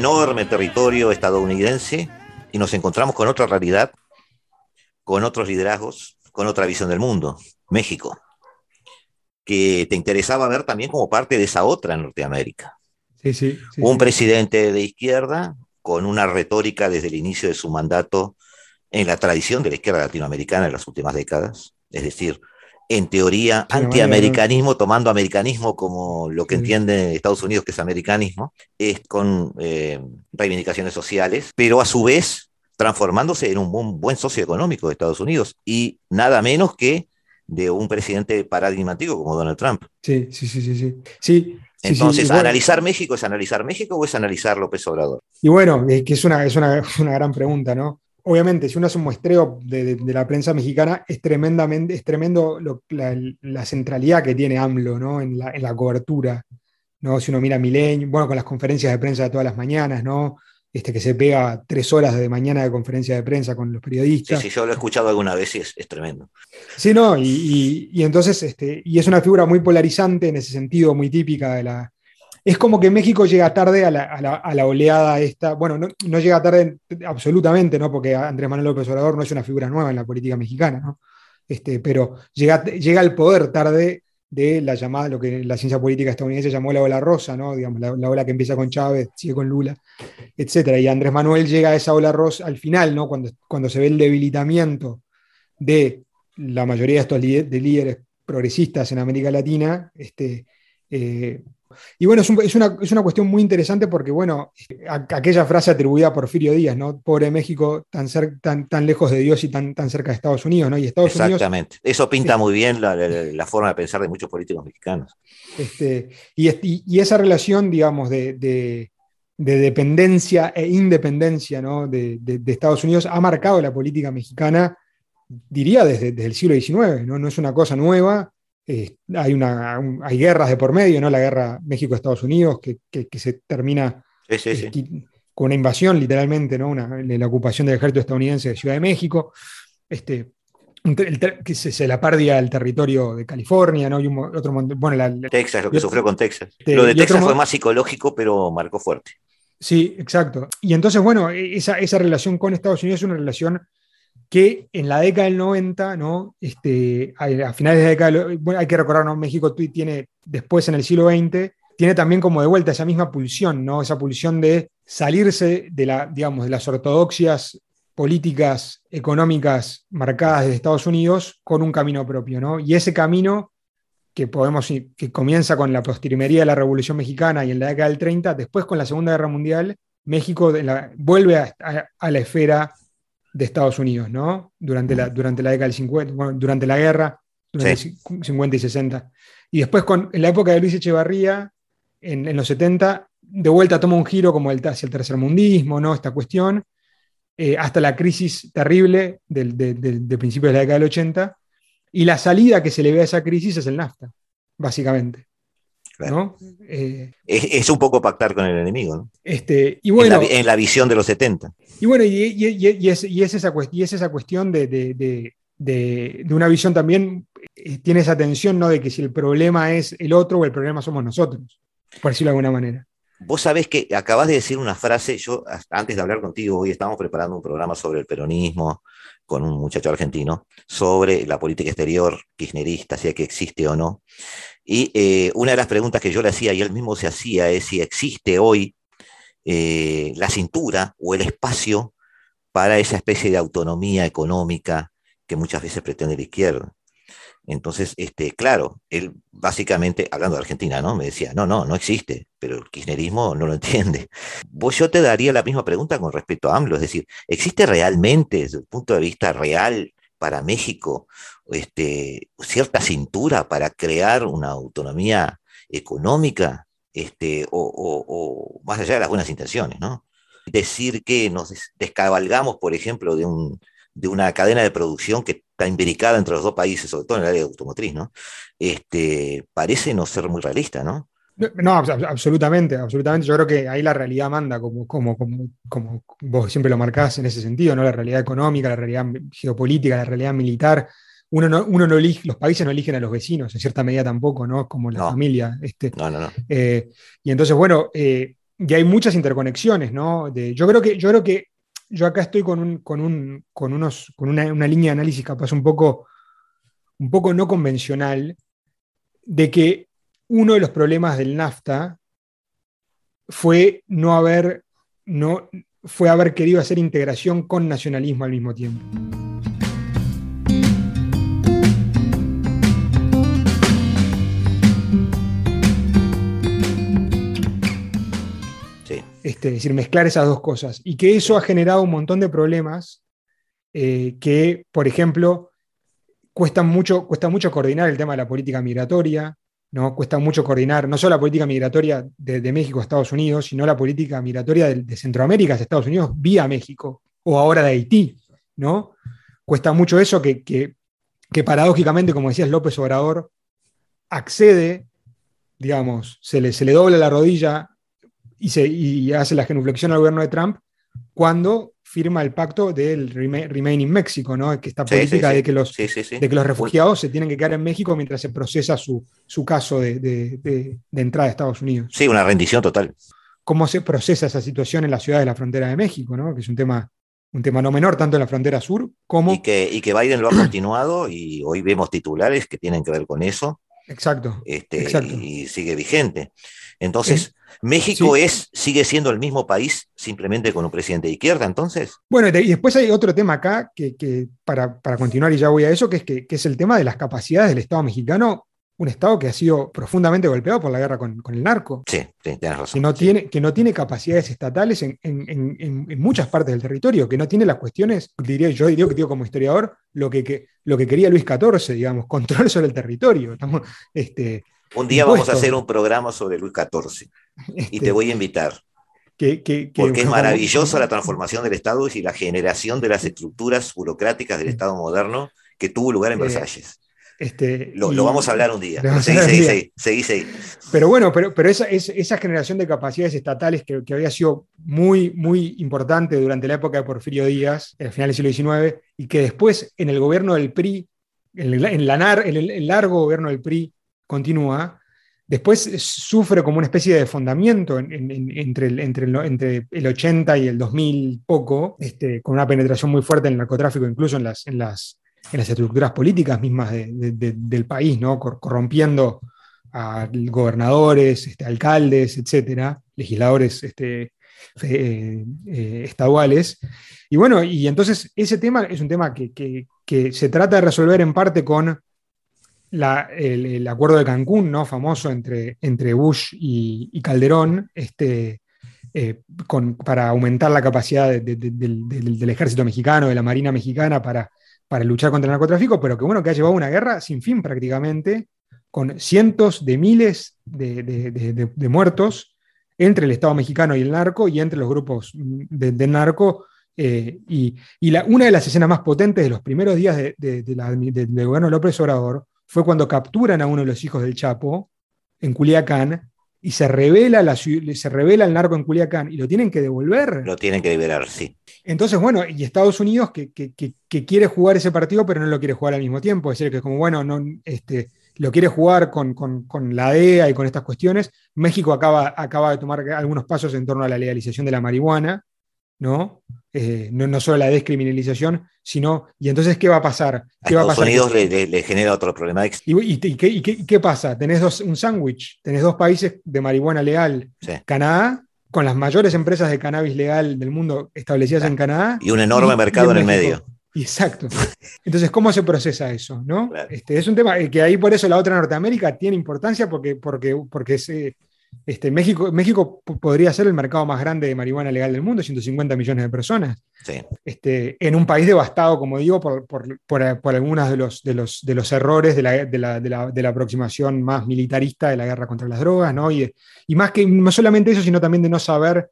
Enorme territorio estadounidense y nos encontramos con otra realidad, con otros liderazgos, con otra visión del mundo, México, que te interesaba ver también como parte de esa otra Norteamérica. Sí, sí. sí, Un presidente de izquierda con una retórica desde el inicio de su mandato en la tradición de la izquierda latinoamericana en las últimas décadas, es decir, en teoría, antiamericanismo, tomando americanismo como lo que entiende Estados Unidos que es americanismo, es con eh, reivindicaciones sociales, pero a su vez transformándose en un buen, socio económico de Estados Unidos y nada menos que de un presidente paradigmático como Donald Trump. Sí, sí, sí, sí, sí. Entonces, sí, y bueno- ¿analizar México es analizar México o es analizar López Obrador? Y bueno, es que es una, es una, es una gran pregunta, ¿no? Obviamente, si uno hace un muestreo de, de- de la prensa mexicana, es tremendamente, es tremendo lo- la, la centralidad que tiene AMLO, ¿no? En la, en la cobertura, ¿no? Si uno mira Milenio, bueno, con las conferencias de prensa de todas las mañanas, ¿no? Este que se pega tres horas de mañana de conferencia de prensa con los Sí, periodistas. sí, yo lo he escuchado alguna vez y es, es tremendo. Sí, no, y, y- y entonces, este, y es una figura muy polarizante en ese sentido, muy típica de la. Es como que México llega tarde a la, a la- a la oleada esta. Bueno, no, no llega tarde absolutamente, ¿no? Porque Andrés Manuel López Obrador no es una figura nueva en la política mexicana, ¿no? Este, pero llega, llega al poder tarde de la llamada, lo que la ciencia política estadounidense llamó la ola rosa, ¿no? Digamos, la, la ola que empieza con Chávez, sigue con Lula, etcétera. Y Andrés Manuel llega a esa ola rosa al final, ¿no? Cuando, cuando se ve el debilitamiento de la mayoría de estos líder- de líderes progresistas en América Latina. Este, eh, y bueno, es, un- es una, es una cuestión muy interesante porque, bueno, a- aquella frase atribuida a Porfirio Díaz, ¿no? Pobre México, tan, cer- tan, tan lejos de Dios y tan, tan cerca de Estados Unidos, ¿no? Y Estados Unidos Exactamente. Eso pinta Sí. muy bien la, la- la forma de pensar de muchos políticos mexicanos. Este, y, y- y esa relación, digamos, de, de- de dependencia e independencia ¿no? de, de- de Estados Unidos ha marcado la política mexicana, diría, desde, desde el siglo XIX. ¿no? No es una cosa nueva. Eh, hay, una, un- hay guerras de por medio, ¿no? la guerra México-Estados Unidos, que, que- que se termina Sí, sí, sí. eh, con una invasión, literalmente, ¿no? Una- la ocupación del ejército estadounidense de Ciudad de México. Este, el que se, se la pérdida del territorio de California, ¿no? Y un otro bueno, la- la- Texas, lo que y- sufrió con Texas. este, Lo de otro Texas fue más psicológico, pero marcó fuerte. Sí, exacto. Y entonces, bueno, e- esa, esa relación con Estados Unidos es una relación que en la década del 90, ¿no? Este, a, finales de la década, del- bueno, hay que recordar, ¿no? México tiene, después en el siglo XX, tiene también como de vuelta esa misma pulsión, ¿no? Esa pulsión de salirse de, la, digamos, de las ortodoxias políticas económicas marcadas de Estados Unidos con un camino propio, ¿no? Y ese camino que podemos que comienza con la postrimería de la Revolución Mexicana y en la década del 30, después con la Segunda Guerra Mundial, México vuelve a la esfera de Estados Unidos, ¿no? Durante la, durante la década del 50, bueno, durante la guerra, durante Sí. el 50 y 60. Y después con, en la época de Luis Echevarría, en, en los 70, de vuelta toma un giro como el, hacia el tercermundismo, ¿no? Esta cuestión, eh, hasta la crisis terrible del, de, de- de principios de la década del 80, y la salida que se le ve a esa crisis es el NAFTA, básicamente. Claro. ¿no? Eh, Es, es un poco pactar con el enemigo, ¿no? este, y En bueno, la en, la, visión de los 70. y, bueno y, y- y- es, y es esa, y es esa cuestión de, de- de- de- de una visión también, eh, tiene esa tensión ¿no? de que si el problema es el otro o el problema somos nosotros, por decirlo de alguna manera. Vos sabés que acabas de decir una frase, yo antes de hablar contigo, hoy estábamos preparando un programa sobre el peronismo con un muchacho argentino, sobre la política exterior kirchnerista, si es que existe o no. Y eh, una de las preguntas que yo le hacía y él mismo se hacía es si existe hoy eh, la cintura o el espacio para esa especie de autonomía económica que muchas veces pretende la izquierda. Entonces, este, claro, él básicamente, hablando de Argentina, ¿no? Me decía, no, no, no existe, pero el kirchnerismo no lo entiende. Vos yo te daría la misma pregunta con respecto a AMLO, es decir, ¿existe realmente, desde el punto de vista real, para México, este, cierta cintura para crear una autonomía económica, este, o, o- más allá de las buenas intenciones, ¿no? Decir que nos des- descabalgamos, por ejemplo, de un, de una cadena de producción que está imbricada entre los dos países, sobre todo en el área automotriz, ¿no? Este, parece no ser muy realista, ¿no? No, absolutamente, absolutamente. Yo creo que ahí la realidad manda, como, como, como, como vos siempre lo marcás en ese sentido, ¿no? La realidad económica, la realidad geopolítica, la realidad militar. Uno no, uno no elige, los países no eligen a los vecinos, en cierta medida tampoco, ¿no? Como la familia. Este, no, no, no. Eh, y entonces, bueno, eh, y hay muchas interconexiones, ¿no? De, yo, creo que, yo creo que yo acá estoy con, un, con, un, con, unos, con una, una, línea de análisis capaz un poco, un poco no convencional, de que uno de los problemas del NAFTA fue no haber, no, fue haber querido hacer integración con nacionalismo al mismo tiempo. Este, es decir, mezclar esas dos cosas. Y que eso ha generado un montón de problemas eh, que, por ejemplo, cuesta mucho, cuesta mucho coordinar el tema de la política migratoria, ¿no? Cuesta mucho coordinar no solo la política migratoria de, México a Estados Unidos, sino la política migratoria de, Centroamérica a Estados Unidos vía México, o ahora de Haití, ¿no? Cuesta mucho eso que, que, paradójicamente, como decías López Obrador, accede, digamos, se le, se le dobla la rodilla y, se, hace la genuflexión al gobierno de Trump cuando firma el pacto del Remain in México, ¿no? Que esta política De, que los, de que los refugiados se tienen que quedar en México mientras se procesa su, su caso de, de, entrada a Estados Unidos. Sí, una rendición total. ¿Cómo se procesa esa situación en la ciudad de la frontera de México, ¿no? Que es un tema, un tema no menor, tanto en la frontera sur como... Y que, y que Biden lo ha continuado y hoy vemos titulares que tienen que ver con eso. Exacto. Este, Y sigue vigente. Entonces, ¿México es, sigue siendo el mismo país simplemente con un presidente de izquierda entonces? Bueno, y después hay otro tema acá que, para, continuar y ya voy a eso, que es, que, es el tema de las capacidades del Estado mexicano un Estado que ha sido profundamente golpeado por la guerra con, el narco. Sí, tienes razón. Que no, tiene, que no tiene capacidades estatales en, muchas partes del territorio, que no tiene las cuestiones, diría, yo diría que digo como historiador, lo que, lo que quería Luis XIV, digamos, control sobre el territorio. Estamos, este, un día vamos a hacer un programa sobre Luis XIV y te este, voy a invitar. porque es maravillosa la transformación del Estado y la generación de las estructuras burocráticas del Estado moderno que tuvo lugar en Versalles. Este, lo, vamos a hablar un día. Seguí, seguí, Pero bueno, pero, pero esa, esa generación de capacidades estatales que, había sido muy, muy importante durante la época de Porfirio Díaz, al final del siglo XIX, y que después en el gobierno del PRI, en, el, en el largo gobierno del PRI, continúa, después sufre como una especie de fundamiento entre, el, entre, entre, el, 80 y el 2000 poco, este, con una penetración muy fuerte en el narcotráfico, incluso en las, en las, en las estructuras políticas mismas del país, ¿no? corrompiendo a gobernadores, este, alcaldes, etcétera, legisladores este, eh, eh, estaduales. Y bueno, y entonces ese tema es un tema que, que se trata de resolver en parte con el, acuerdo de Cancún, ¿no? famoso entre, entre Bush y, Calderón, este, eh, para aumentar la capacidad del, ejército mexicano, de la Marina mexicana para, para luchar contra el narcotráfico, pero que bueno, que ha llevado una guerra sin fin prácticamente, con cientos de miles de, muertos entre el Estado mexicano y el narco y entre los grupos del narco. Eh, y, una de las escenas más potentes de los primeros días del gobierno de López Obrador fue cuando capturan a uno de los hijos del Chapo en Culiacán y se revela, la, se revela el narco en Culiacán y lo tienen que devolver. Lo tienen que liberar, sí. Entonces, bueno, y Estados Unidos que, quiere jugar ese partido, pero no lo quiere jugar al mismo tiempo. Es decir, que es como, bueno, no, este, lo quiere jugar con, la DEA y con estas cuestiones. México acaba, acaba de tomar algunos pasos en torno a la legalización de la marihuana, ¿no? Eh, no, solo la descriminalización, sino, ¿y entonces qué va a pasar? ¿Qué a Estados Unidos le, genera otro problema. ¿Y, qué, pasa? Tenés dos, un sándwich, tenés dos países de marihuana legal, Canadá, con las mayores empresas de cannabis legal del mundo establecidas en Canadá. Y un enorme mercado en, el medio. Exacto. Entonces, ¿cómo se procesa eso? ¿no? Este, es un tema que ahí por eso la otra Norteamérica tiene importancia porque, porque, porque se, este, México, México podría ser el mercado más grande de marihuana legal del mundo, 150 millones de personas. Este, en un país devastado, como digo, por, por, algunos de los, de, los, de los errores de la, de, la, de la, aproximación más militarista de la guerra contra las drogas, ¿no? Y, y más que no solamente eso, sino también de no saber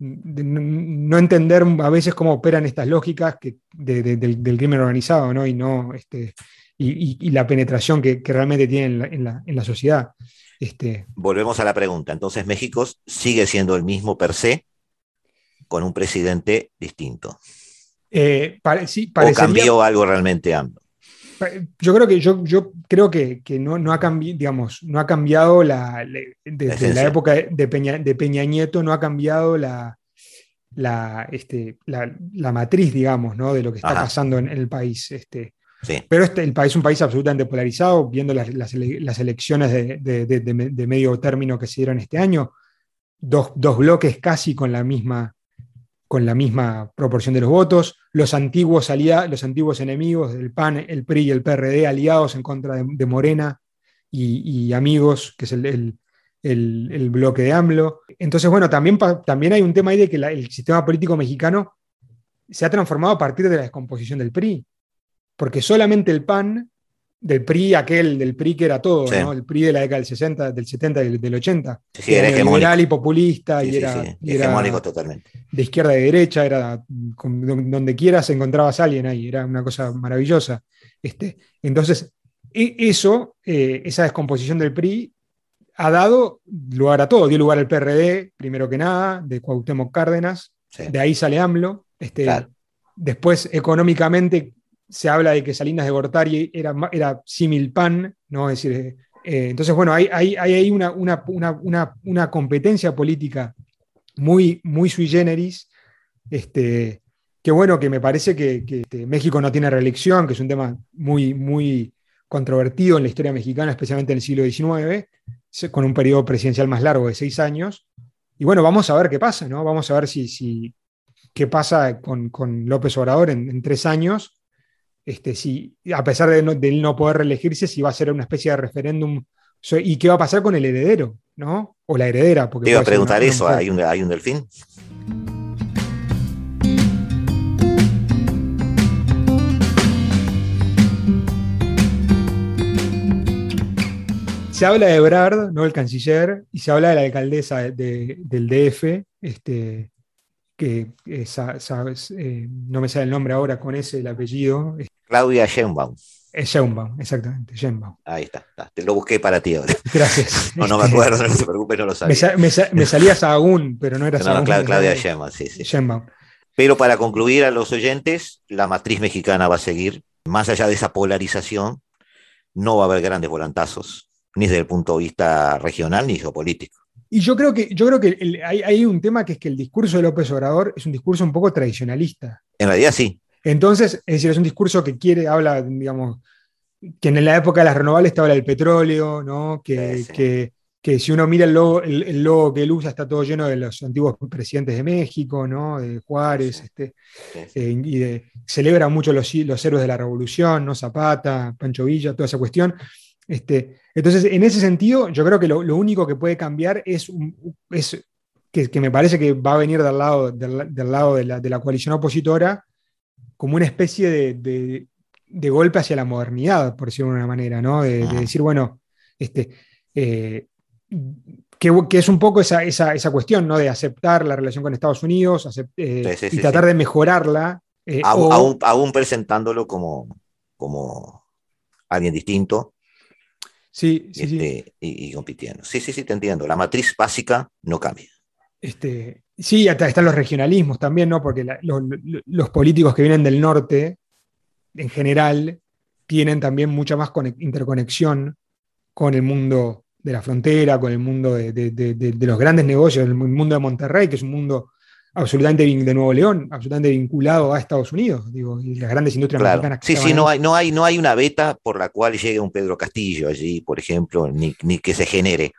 no entender a veces cómo operan estas lógicas que, del, crimen organizado, ¿no? Y no este, y, la penetración que, realmente tiene en la, en la, sociedad. Este, Volvemos a la pregunta. Entonces, México sigue siendo el mismo per se, con un presidente distinto. Eh, ¿O cambió algo realmente AMLO? Yo creo que, yo, yo creo que, que no, no, ha cambiado, digamos, no ha cambiado la, desde la, época de Peña, de Peña Nieto, no ha cambiado la, la, este, la, la matriz, digamos, ¿no? de lo que está pasando en, el país. Este. Pero este, el país es un país absolutamente polarizado, viendo las, elecciones de, medio término que se dieron este año, dos, bloques casi con la misma proporción de los votos, los antiguos, los antiguos enemigos del PAN, el PRI y el PRD aliados en contra de, Morena y, amigos, que es el, bloque de AMLO. Entonces, bueno, también hay un tema ahí de que el sistema político mexicano se ha transformado a partir de la descomposición del PRI, porque solamente el PAN del PRI, aquel del PRI que era todo, ¿no? El PRI de la década del 60, del 70 y del 80. Sí, era liberal y populista y era, hegemónico totalmente. De izquierda y derecha, era donde quieras encontrabas a alguien ahí, era una cosa maravillosa. Este, entonces, e, eso, eh, esa descomposición del PRI ha dado lugar a todo, dio lugar al PRD, primero que nada, de Cuauhtémoc Cárdenas, de ahí sale AMLO. Este, Después, económicamente, se habla de que Salinas de Gortari era, era símil pan, ¿no? Decir, eh, entonces, bueno, hay, hay, hay una, una, una, una, competencia política muy, muy sui generis, este, que bueno, que me parece que, que este, México no tiene reelección, que es un tema muy, muy controvertido en la historia mexicana, especialmente en el siglo XIX, con un periodo presidencial más largo de seis años. Y bueno, vamos a ver qué pasa, ¿no? Vamos a ver si, si qué pasa con, con López Obrador en, en tres años este, si, a pesar de, no, no poder reelegirse, si va a ser una especie de referéndum y qué va a pasar con el heredero, ¿no? O la heredera. Porque Te iba a preguntar eso, ¿hay un, ¿hay un delfín? Se habla de Ebrard, no el canciller, y se habla de la alcaldesa del DF, este, que eh, no me sale el nombre ahora con ese, el apellido. Claudia Schembaum. Es exactamente, Schembaum. Ahí está, te lo busqué para ti ahora. Gracias. no, no me acuerdo, no se preocupe, no lo sabía. Me, me, salía Sahagún, pero no era no, Claudia Schembaum, sí, sí. Pero para concluir a los oyentes, la matriz mexicana va a seguir, más allá de esa polarización, no va a haber grandes volantazos, ni desde el punto de vista regional ni geopolítico. Y yo creo que, yo creo que hay, un tema que es que el discurso de López Obrador es un discurso un poco tradicionalista. En realidad sí. Entonces, es decir, es un discurso que quiere, habla, digamos, que en la época de las renovables te habla del petróleo, ¿no? Que, que, si uno mira el logo, el, logo, que él usa está todo lleno de los antiguos presidentes de México, ¿no? De Juárez, este, eh, y de, celebra mucho los, los héroes de la revolución, ¿no? Zapata, Pancho Villa, toda esa cuestión. Este, entonces, en ese sentido, yo creo que lo, único que puede cambiar es, es que, me parece que va a venir del lado, del, lado de, la, coalición opositora como una especie de, golpe hacia la modernidad, por decirlo de una manera, ¿no? De, decir, bueno, este, eh, que, es un poco esa, esa, cuestión, ¿no? De aceptar la relación con Estados Unidos eh, y tratar de mejorarla. Eh, aún, presentándolo como, como alguien distinto, Sí, sí, este, Y, compitiendo. Sí, sí, sí, te entiendo. La matriz básica no cambia. Este, sí, hasta están los regionalismos también, ¿no? Porque los, políticos que vienen del norte, en general, tienen también mucha más interconexión con el mundo de la frontera, con el mundo de, de los grandes negocios, el mundo de Monterrey, que es un mundo absolutamente de Nuevo León, absolutamente vinculado a Estados Unidos, digo, y las grandes industrias mexicanas. sí, sí, no hay, no, hay, no hay una beta por la cual llegue un Pedro Castillo allí, por ejemplo, ni, que se genere.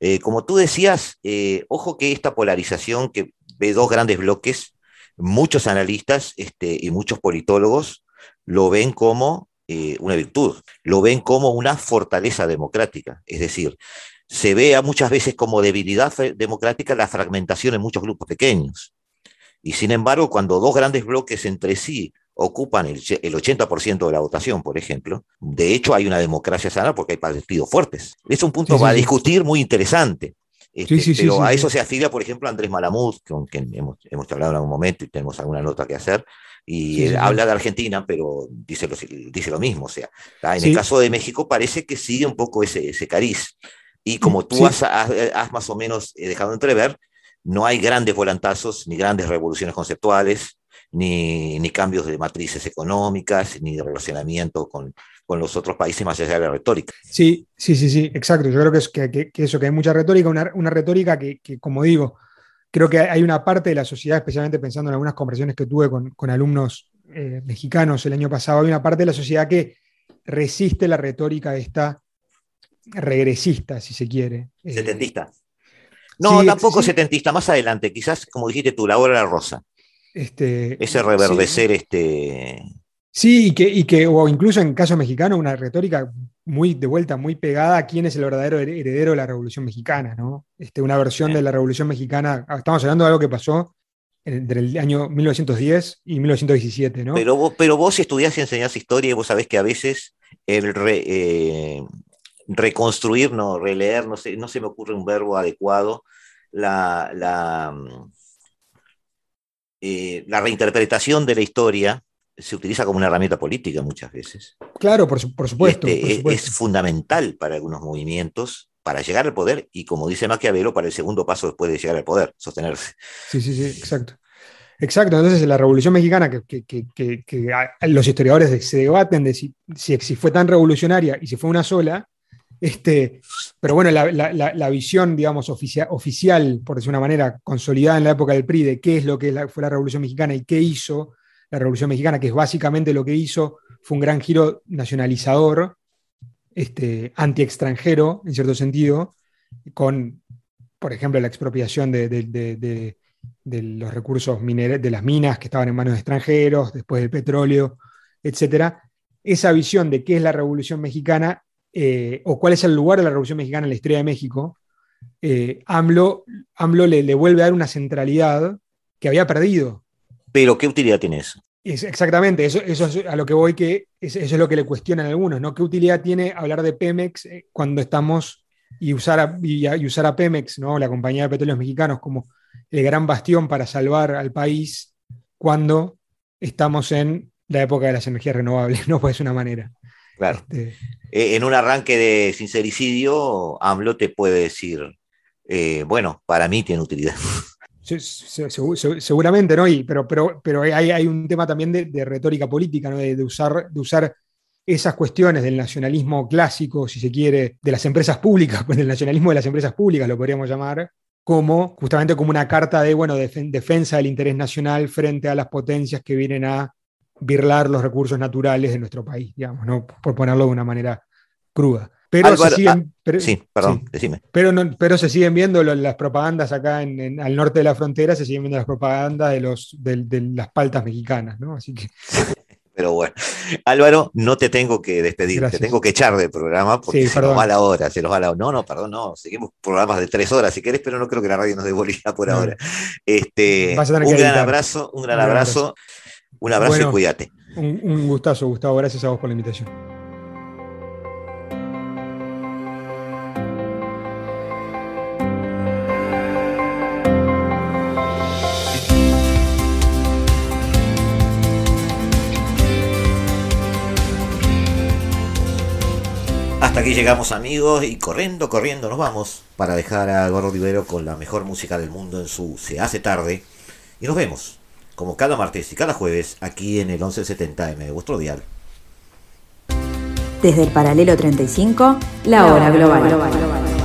Eh, como tú decías, eh, ojo que esta polarización que ve dos grandes bloques, muchos analistas este, y muchos politólogos lo ven como eh, una virtud, lo ven como una fortaleza democrática. Es decir, se vea muchas veces como debilidad democrática la fragmentación en muchos grupos pequeños. Y sin embargo, cuando dos grandes bloques entre sí ocupan el, 80% de la votación, por ejemplo, de hecho hay una democracia sana porque hay partidos fuertes. Es un punto para discutir muy interesante. Este, pero a eso se afilia, por ejemplo, Andrés Malamud, con quien hemos, hemos hablado en algún momento y tenemos alguna nota que hacer, y él habla de Argentina, pero dice lo, dice lo mismo. O sea, en el caso de México parece que sigue un poco ese, ese cariz. Y como tú has, has, más o menos eh, dejado entrever, no hay grandes volantazos ni grandes revoluciones conceptuales, ni, ni cambios de matrices económicas, ni de relacionamiento con, con los otros países más allá de la retórica. Sí, sí, sí, sí, exacto. Yo creo que, es, que, que, eso, que hay mucha retórica, una, una retórica que, que, como digo, creo que hay una parte de la sociedad, especialmente pensando en algunas conversaciones que tuve con, con alumnos eh, mexicanos el año pasado, hay una parte de la sociedad que resiste la retórica esta regresista, si se quiere. Eh, setentista. No, tampoco setentista, más adelante, quizás, como dijiste tú, la hora de la rosa. Este, Ese reverdecer este, Sí, y que, y que, o incluso en caso mexicano, una retórica muy de vuelta, muy pegada a quién es el verdadero heredero de la Revolución Mexicana, ¿no? Este, una versión de la Revolución Mexicana, ah, estamos hablando de algo que pasó entre el año 1910 y 1917, ¿no? Pero vos, pero vos estudiás y enseñás historia, vos sabés que a veces el eh, reconstruir, no, releer, no sé, no se me ocurre un verbo adecuado, la, la, mm, eh, la reinterpretación de la historia se utiliza como una herramienta política muchas veces. Claro, por, supuesto, este, Es, fundamental para algunos movimientos para llegar al poder y, como dice Maquiavelo, para el segundo paso después de llegar al poder, sostenerse. Sí, sí, sí, exacto. Exacto, entonces la Revolución Mexicana, que, los historiadores se debaten de si, si, fue tan revolucionaria y si fue una sola, este, pero bueno, la, visión, digamos, oficial, por decir una manera, consolidada en la época del PRI de qué es lo que fue la Revolución Mexicana y qué hizo la Revolución Mexicana, que es básicamente lo que hizo, fue un gran giro nacionalizador, este, anti-extranjero, en cierto sentido, con, por ejemplo, la expropiación de, los recursos mineros, de las minas que estaban en manos de extranjeros, después del petróleo, etc. Esa visión de qué es la Revolución Mexicana eh, o cuál es el lugar de la Revolución Mexicana en la historia de México, eh, AMLO, le, le, vuelve a dar una centralidad que había perdido pero ¿qué utilidad tiene eso? exactamente, eso, eso, es a lo que voy, que eso es lo que le cuestionan algunos, ¿no? ¿Qué utilidad tiene hablar de Pemex eh, cuando estamos y usar a, y, usar a Pemex, ¿no? la compañía de petróleos mexicanos, como el gran bastión para salvar al país cuando estamos en la época de las energías renovables, ¿no? Pues es una manera. Claro. Este, eh, en un arranque de sincericidio, AMLO te puede decir, eh, bueno, para mí tiene utilidad. seguramente, ¿no? Y, pero, pero, pero hay, hay un tema también de, retórica política, ¿no? De, usar, de usar esas cuestiones del nacionalismo clásico, si se quiere, de las empresas públicas, pues del nacionalismo de las empresas públicas lo podríamos llamar, como justamente como una carta de bueno, defensa del interés nacional frente a las potencias que vienen a birlar los recursos naturales de nuestro país, digamos, ¿no? por ponerlo de una manera cruda. Pero, se siguen, ah, sí, perdón, decime. Pero, pero se siguen viendo las propagandas acá en, al norte de la frontera, se siguen viendo las propagandas de, los, de, las paltas mexicanas, ¿no? Así que. Pero bueno, Álvaro, no te tengo que despedir, te tengo que echar del programa porque se nos va la hora, se nos va la No, no, perdón, no, seguimos programas de tres horas si querés, pero no creo que la radio nos dé por ahora. Este, un gran abrazo, un gran abrazo, un abrazo y cuídate. un gustazo, Gustavo, gracias a vos por la invitación. Hasta aquí llegamos amigos y corriendo, corriendo nos vamos para dejar a Gordo Rivero con la mejor música del mundo en su Se hace tarde. Y nos vemos, como cada martes y cada jueves, aquí en el 1170M de vuestro dial. Desde el paralelo 35, la, hora global. global.